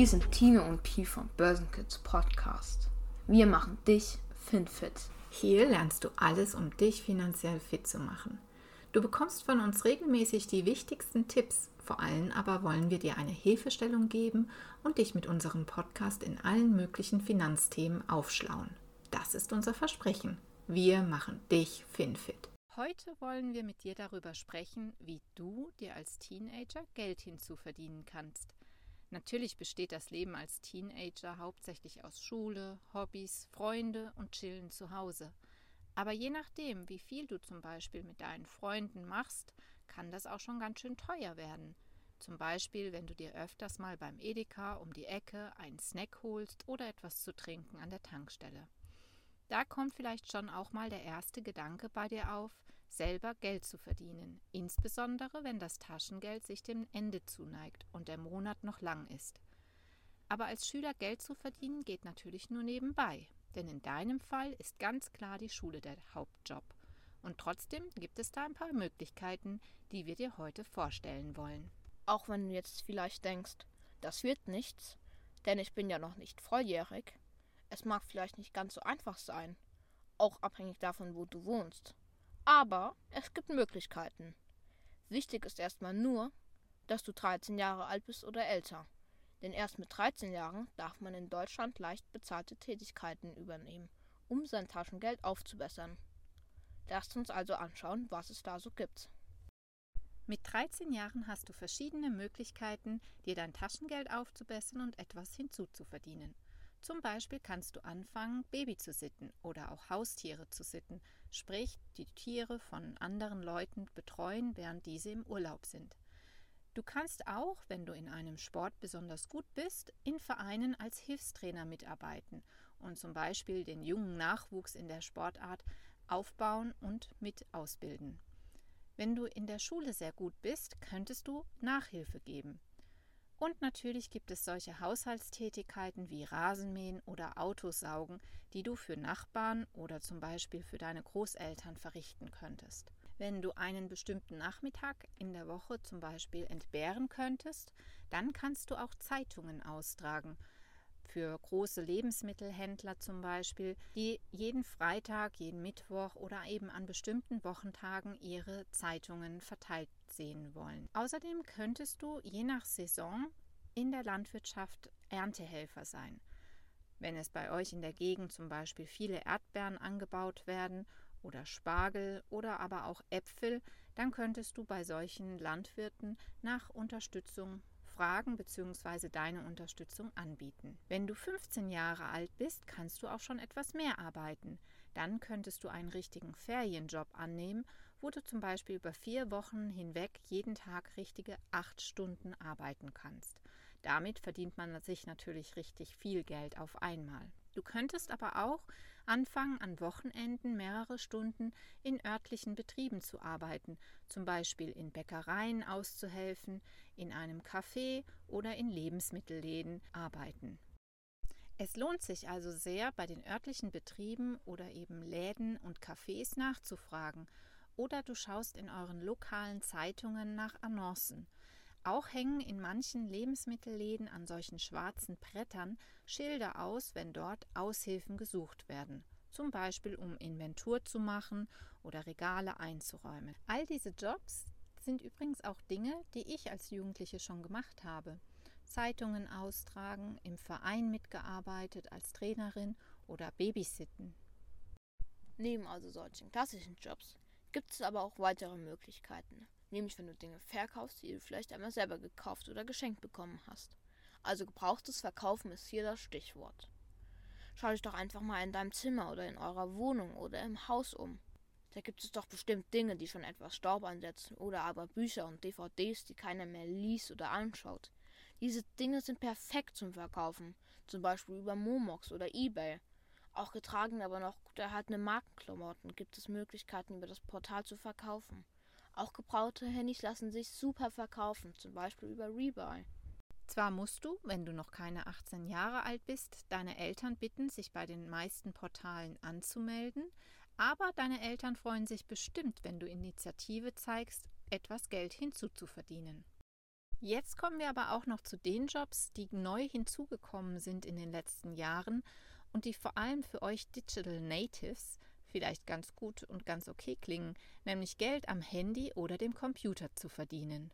Hier sind Tino und Pi vom Börsenkids Podcast. Wir machen dich FinFit. Hier lernst du alles, um dich finanziell fit zu machen. Du bekommst von uns regelmäßig die wichtigsten Tipps. Vor allem aber wollen wir dir eine Hilfestellung geben und dich mit unserem Podcast in allen möglichen Finanzthemen aufschlauen. Das ist unser Versprechen. Wir machen dich FinFit. Heute wollen wir mit dir darüber sprechen, wie du dir als Teenager Geld hinzuverdienen kannst. Natürlich besteht das Leben als Teenager hauptsächlich aus Schule, Hobbys, Freunde und Chillen zu Hause. Aber je nachdem, wie viel du zum Beispiel mit deinen Freunden machst, kann das auch schon ganz schön teuer werden. Zum Beispiel, wenn du dir öfters mal beim Edeka um die Ecke einen Snack holst oder etwas zu trinken an der Tankstelle. Da kommt vielleicht schon auch mal der erste Gedanke bei dir auf, selber Geld zu verdienen, insbesondere wenn das Taschengeld sich dem Ende zuneigt und der Monat noch lang ist. Aber als Schüler Geld zu verdienen geht natürlich nur nebenbei, denn in deinem Fall ist ganz klar die Schule der Hauptjob. Und trotzdem gibt es da ein paar Möglichkeiten, die wir dir heute vorstellen wollen. Auch wenn du jetzt vielleicht denkst, das wird nichts, denn ich bin ja noch nicht volljährig. Es mag vielleicht nicht ganz so einfach sein, auch abhängig davon, wo du wohnst. Aber es gibt Möglichkeiten. Wichtig ist erstmal nur, dass du 13 Jahre alt bist oder älter. Denn erst mit 13 Jahren darf man in Deutschland leicht bezahlte Tätigkeiten übernehmen, um sein Taschengeld aufzubessern. Lasst uns also anschauen, was es da so gibt. Mit 13 Jahren hast du verschiedene Möglichkeiten, dir dein Taschengeld aufzubessern und etwas hinzuzuverdienen. Zum Beispiel kannst du anfangen, Baby zu sitten oder auch Haustiere zu sitten, sprich die Tiere von anderen Leuten betreuen, während diese im Urlaub sind. Du kannst auch, wenn du in einem Sport besonders gut bist, in Vereinen als Hilfstrainer mitarbeiten und zum Beispiel den jungen Nachwuchs in der Sportart aufbauen und mit ausbilden. Wenn du in der Schule sehr gut bist, könntest du Nachhilfe geben. Und natürlich gibt es solche Haushaltstätigkeiten wie Rasenmähen oder Autosaugen, die du für Nachbarn oder zum Beispiel für deine Großeltern verrichten könntest. Wenn du einen bestimmten Nachmittag in der Woche zum Beispiel entbehren könntest, dann kannst du auch Zeitungen austragen. Für große Lebensmittelhändler zum Beispiel, die jeden Freitag, jeden Mittwoch oder eben an bestimmten Wochentagen ihre Zeitungen verteilt sehen wollen. Außerdem könntest du je nach Saison in der Landwirtschaft Erntehelfer sein. Wenn es bei euch in der Gegend zum Beispiel viele Erdbeeren angebaut werden oder Spargel oder aber auch Äpfel, dann könntest du bei solchen Landwirten nach Unterstützung fragen bzw. deine Unterstützung anbieten. Wenn du 15 Jahre alt bist, kannst du auch schon etwas mehr arbeiten. Dann könntest du einen richtigen Ferienjob annehmen wo du zum Beispiel über vier Wochen hinweg jeden Tag richtige acht Stunden arbeiten kannst. Damit verdient man sich natürlich richtig viel Geld auf einmal. Du könntest aber auch anfangen, an Wochenenden mehrere Stunden in örtlichen Betrieben zu arbeiten, zum Beispiel in Bäckereien auszuhelfen, in einem Café oder in Lebensmittelläden arbeiten. Es lohnt sich also sehr, bei den örtlichen Betrieben oder eben Läden und Cafés nachzufragen oder du schaust in euren lokalen Zeitungen nach Annoncen. Auch hängen in manchen Lebensmittelläden an solchen schwarzen Brettern Schilder aus, wenn dort Aushilfen gesucht werden, zum Beispiel um Inventur zu machen oder Regale einzuräumen. All diese Jobs sind übrigens auch Dinge, die ich als Jugendliche schon gemacht habe. Zeitungen austragen, im Verein mitgearbeitet als Trainerin oder Babysitten. Neben also solchen klassischen Jobs gibt es aber auch weitere Möglichkeiten. Nämlich wenn du Dinge verkaufst, die du vielleicht einmal selber gekauft oder geschenkt bekommen hast. Also gebrauchtes Verkaufen ist hier das Stichwort. Schau dich doch einfach mal in deinem Zimmer oder in eurer Wohnung oder im Haus um. Da gibt es doch bestimmt Dinge, die schon etwas Staub ansetzen oder aber Bücher und DVDs, die keiner mehr liest oder anschaut. Diese Dinge sind perfekt zum Verkaufen, zum Beispiel über Momox oder eBay. Auch getragen, aber noch gut erhaltene Markenklamotten gibt es Möglichkeiten über das Portal zu verkaufen. Auch gebrauchte Handys lassen sich super verkaufen, zum Beispiel über Rebuy. Zwar musst du, wenn du noch keine 18 Jahre alt bist, deine Eltern bitten, sich bei den meisten Portalen anzumelden, aber deine Eltern freuen sich bestimmt, wenn du Initiative zeigst, etwas Geld hinzuzuverdienen. Jetzt kommen wir aber auch noch zu den Jobs, die neu hinzugekommen sind in den letzten Jahren und die vor allem für euch Digital Natives vielleicht ganz gut und ganz okay klingen, nämlich Geld am Handy oder dem Computer zu verdienen.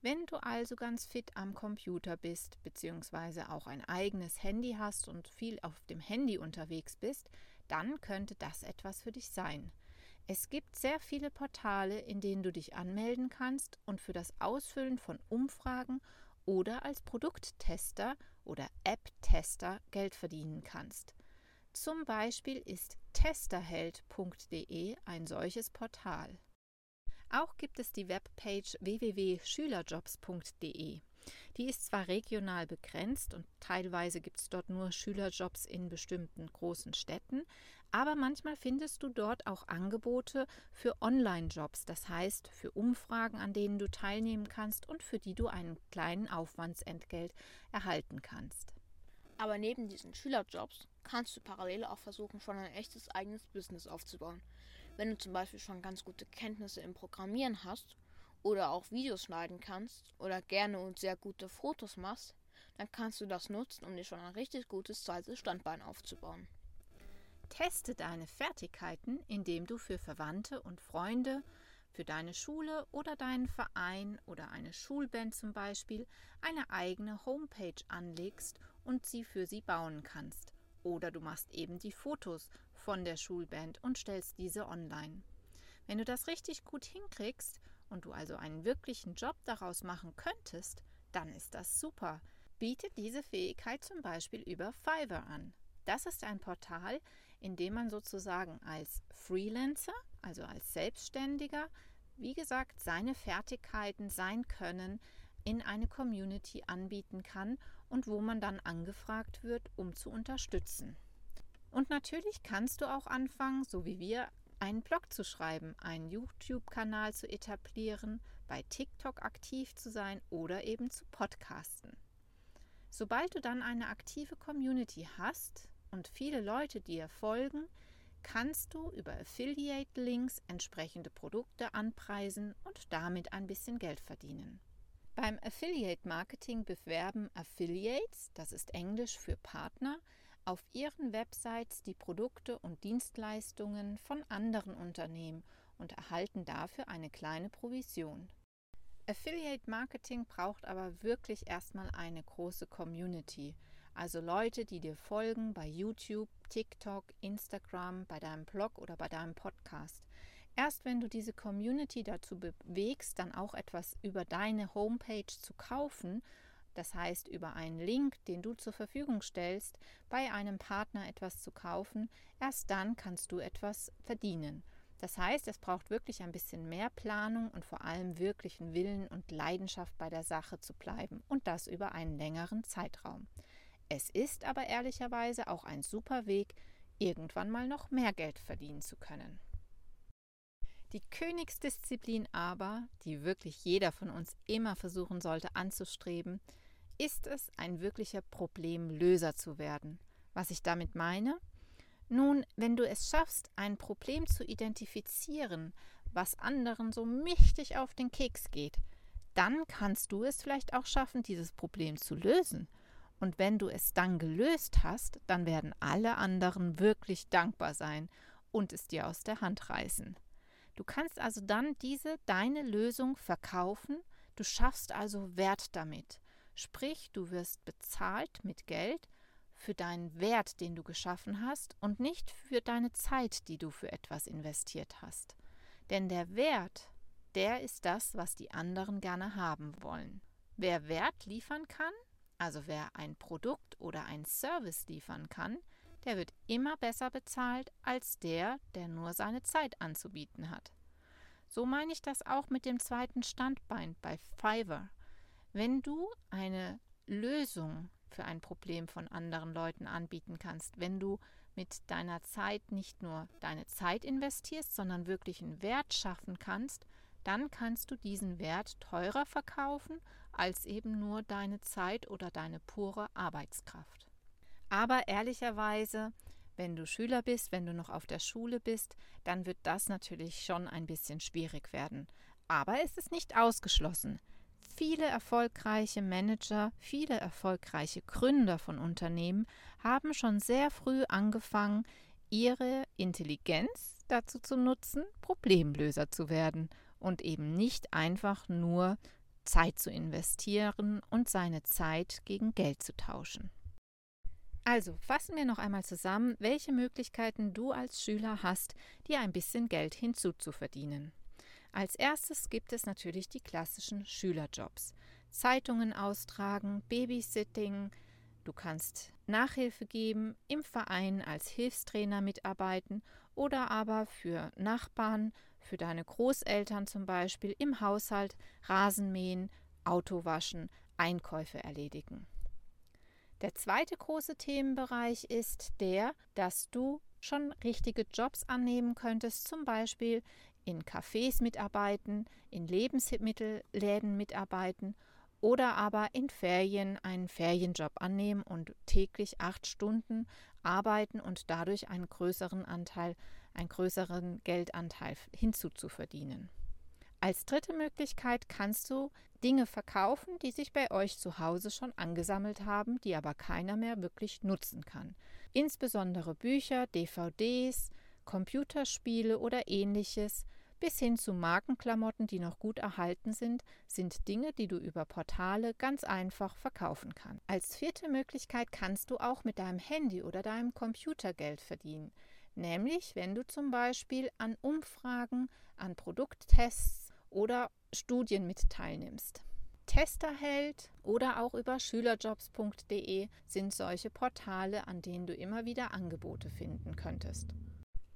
Wenn du also ganz fit am Computer bist, beziehungsweise auch ein eigenes Handy hast und viel auf dem Handy unterwegs bist, dann könnte das etwas für dich sein. Es gibt sehr viele Portale, in denen du dich anmelden kannst und für das Ausfüllen von Umfragen oder als Produkttester oder App-Tester Geld verdienen kannst. Zum Beispiel ist testerheld.de ein solches Portal. Auch gibt es die Webpage www.schülerjobs.de. Die ist zwar regional begrenzt und teilweise gibt es dort nur Schülerjobs in bestimmten großen Städten, aber manchmal findest du dort auch Angebote für Online-Jobs, das heißt für Umfragen, an denen du teilnehmen kannst und für die du einen kleinen Aufwandsentgelt erhalten kannst. Aber neben diesen Schülerjobs kannst du parallel auch versuchen, schon ein echtes eigenes Business aufzubauen. Wenn du zum Beispiel schon ganz gute Kenntnisse im Programmieren hast oder auch Videos schneiden kannst oder gerne und sehr gute Fotos machst, dann kannst du das nutzen, um dir schon ein richtig gutes zweites Standbein aufzubauen. Teste deine Fertigkeiten, indem du für Verwandte und Freunde, für deine Schule oder deinen Verein oder eine Schulband zum Beispiel eine eigene Homepage anlegst und sie für sie bauen kannst. Oder du machst eben die Fotos von der Schulband und stellst diese online. Wenn du das richtig gut hinkriegst und du also einen wirklichen Job daraus machen könntest, dann ist das super. Biete diese Fähigkeit zum Beispiel über Fiverr an. Das ist ein Portal, indem man sozusagen als Freelancer, also als Selbstständiger, wie gesagt, seine Fertigkeiten, sein Können in eine Community anbieten kann und wo man dann angefragt wird, um zu unterstützen. Und natürlich kannst du auch anfangen, so wie wir, einen Blog zu schreiben, einen YouTube-Kanal zu etablieren, bei TikTok aktiv zu sein oder eben zu podcasten. Sobald du dann eine aktive Community hast, und viele Leute dir folgen, kannst du über Affiliate-Links entsprechende Produkte anpreisen und damit ein bisschen Geld verdienen. Beim Affiliate-Marketing bewerben Affiliates, das ist Englisch für Partner, auf ihren Websites die Produkte und Dienstleistungen von anderen Unternehmen und erhalten dafür eine kleine Provision. Affiliate Marketing braucht aber wirklich erstmal eine große Community, also Leute, die dir folgen bei YouTube, TikTok, Instagram, bei deinem Blog oder bei deinem Podcast. Erst wenn du diese Community dazu bewegst, dann auch etwas über deine Homepage zu kaufen, das heißt über einen Link, den du zur Verfügung stellst, bei einem Partner etwas zu kaufen, erst dann kannst du etwas verdienen. Das heißt, es braucht wirklich ein bisschen mehr Planung und vor allem wirklichen Willen und Leidenschaft bei der Sache zu bleiben und das über einen längeren Zeitraum. Es ist aber ehrlicherweise auch ein super Weg, irgendwann mal noch mehr Geld verdienen zu können. Die Königsdisziplin aber, die wirklich jeder von uns immer versuchen sollte anzustreben, ist es, ein wirklicher Problemlöser zu werden. Was ich damit meine? Nun, wenn du es schaffst, ein Problem zu identifizieren, was anderen so mächtig auf den Keks geht, dann kannst du es vielleicht auch schaffen, dieses Problem zu lösen – und wenn du es dann gelöst hast, dann werden alle anderen wirklich dankbar sein und es dir aus der Hand reißen. Du kannst also dann diese deine Lösung verkaufen, du schaffst also Wert damit. Sprich, du wirst bezahlt mit Geld für deinen Wert, den du geschaffen hast und nicht für deine Zeit, die du für etwas investiert hast. Denn der Wert, der ist das, was die anderen gerne haben wollen. Wer Wert liefern kann, also wer ein Produkt oder ein Service liefern kann, der wird immer besser bezahlt als der, der nur seine Zeit anzubieten hat. So meine ich das auch mit dem zweiten Standbein bei Fiverr. Wenn du eine Lösung für ein Problem von anderen Leuten anbieten kannst, wenn du mit deiner Zeit nicht nur deine Zeit investierst, sondern wirklich einen Wert schaffen kannst, dann kannst du diesen Wert teurer verkaufen als eben nur deine Zeit oder deine pure Arbeitskraft. Aber ehrlicherweise, wenn du Schüler bist, wenn du noch auf der Schule bist, dann wird das natürlich schon ein bisschen schwierig werden. Aber es ist nicht ausgeschlossen. Viele erfolgreiche Manager, viele erfolgreiche Gründer von Unternehmen haben schon sehr früh angefangen, ihre Intelligenz dazu zu nutzen, Problemlöser zu werden und eben nicht einfach nur Zeit zu investieren und seine Zeit gegen Geld zu tauschen. Also fassen wir noch einmal zusammen, welche Möglichkeiten du als Schüler hast, dir ein bisschen Geld hinzuzuverdienen. Als erstes gibt es natürlich die klassischen Schülerjobs. Zeitungen austragen, Babysitting, du kannst Nachhilfe geben, im Verein als Hilfstrainer mitarbeiten oder aber für Nachbarn, für deine Großeltern zum Beispiel im Haushalt Rasenmähen, Auto waschen, Einkäufe erledigen. Der zweite große Themenbereich ist der, dass du schon richtige Jobs annehmen könntest, zum Beispiel in Cafés mitarbeiten, in Lebensmittelläden mitarbeiten oder aber in Ferien einen Ferienjob annehmen und täglich acht Stunden arbeiten und dadurch einen größeren Anteil, einen größeren Geldanteil hinzuzuverdienen. Als dritte Möglichkeit kannst du Dinge verkaufen, die sich bei euch zu Hause schon angesammelt haben, die aber keiner mehr wirklich nutzen kann. Insbesondere Bücher, DVDs, Computerspiele oder ähnliches, bis hin zu Markenklamotten, die noch gut erhalten sind, sind Dinge, die du über Portale ganz einfach verkaufen kannst. Als vierte Möglichkeit kannst du auch mit deinem Handy oder deinem Computer Geld verdienen, nämlich wenn du zum Beispiel an Umfragen, an Produkttests oder Studien mit teilnimmst. Testerheld oder auch über schülerjobs.de sind solche Portale, an denen du immer wieder Angebote finden könntest.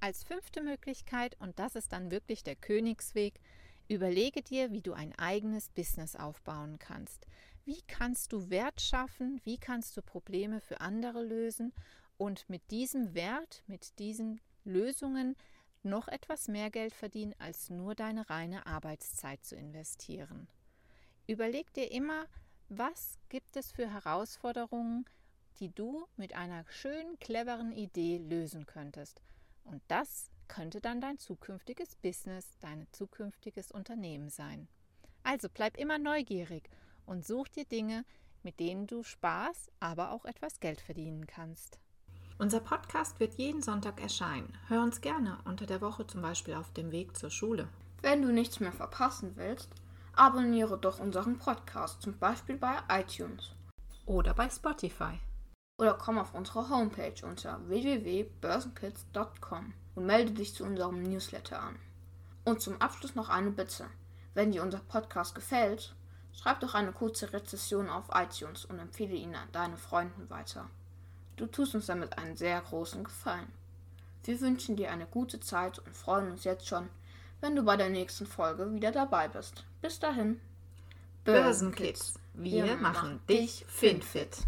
Als fünfte Möglichkeit, und das ist dann wirklich der Königsweg, überlege dir, wie du ein eigenes Business aufbauen kannst. Wie kannst du Wert schaffen? Wie kannst du Probleme für andere lösen? Und mit diesem Wert, mit diesen Lösungen noch etwas mehr Geld verdienen, als nur deine reine Arbeitszeit zu investieren. Überleg dir immer, was gibt es für Herausforderungen, die du mit einer schönen, cleveren Idee lösen könntest. Und das könnte dann dein zukünftiges Business, dein zukünftiges Unternehmen sein. Also bleib immer neugierig und such dir Dinge, mit denen du Spaß, aber auch etwas Geld verdienen kannst. Unser Podcast wird jeden Sonntag erscheinen. Hör uns gerne unter der Woche zum Beispiel auf dem Weg zur Schule. Wenn du nichts mehr verpassen willst, abonniere doch unseren Podcast, zum Beispiel bei iTunes. Oder bei Spotify. Oder komm auf unsere Homepage unter www.börsenkids.com und melde dich zu unserem Newsletter an. Und zum Abschluss noch eine Bitte. Wenn dir unser Podcast gefällt, schreib doch eine kurze Rezession auf iTunes und empfehle ihn an deine Freunden weiter. Du tust uns damit einen sehr großen Gefallen. Wir wünschen dir eine gute Zeit und freuen uns jetzt schon, wenn du bei der nächsten Folge wieder dabei bist. Bis dahin. Börsenkids, wir, wir machen dich finfit.